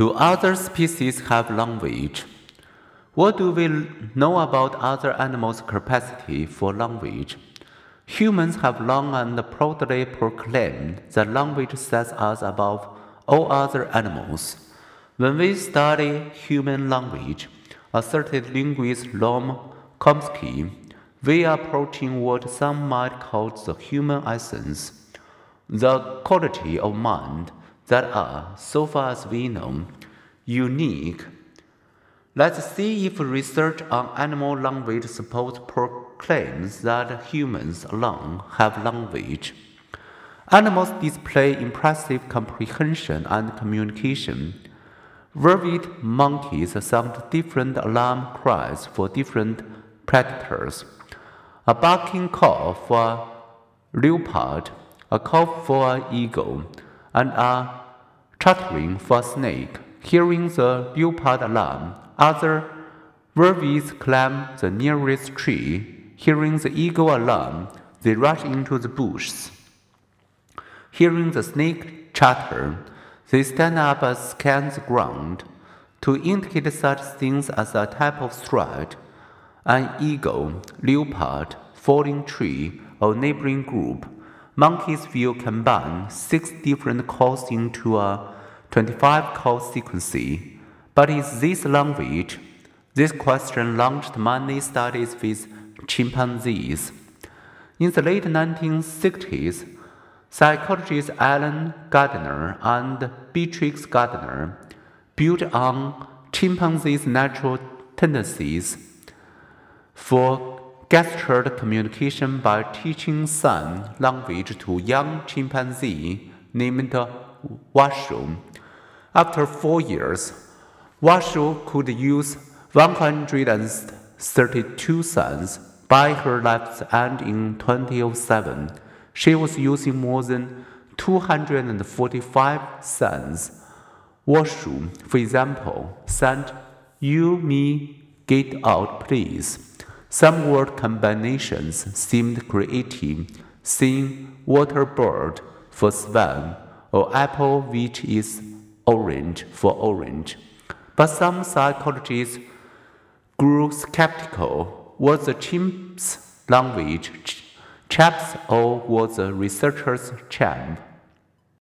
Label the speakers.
Speaker 1: Do other species have language? What do we know about other animals' capacity for language? Humans have long and proudly proclaimed that language sets us above all other animals. When we study human language, asserted linguist Noam Chomsky, we are approaching what some might call the human essence, the quality of mind that are, so far as we know, unique Let's see if research on animal language suppose proclaims that humans alone have language. Animals display impressive comprehension and communication. Vervet monkeys sound different alarm cries for different predators. A barking call for a leopard, a call for an eagle, and a chattering for a snake. Hearing the leopard alarm, other vervets climb the nearest tree. Hearing the eagle alarm, they rush into the bushes. Hearing the snake chatter, they stand up and scan the ground. To indicate such things as a type of threat, an eagle, leopard, falling tree, or neighboring group, monkeys will combine six different calls into a 25 call sequence. But is this language? This question launched many studies with chimpanzees. In the late 1960s, psychologists Alan Gardner and Beatrix Gardner built on chimpanzees' natural tendencies for gestured communication by teaching sign language to young chimpanzee named Washoe. After four years, Washoe could use 132 signs by her life's end in 2007. She was using more than 245 signs. Washoe, for example, said, You, me, get out, please. Some word combinations seemed creative, saying water bird for swan, or apple which is orange for orange. But some psychologists grew skeptical. Was the chimp's language chaps or was the researcher's champ?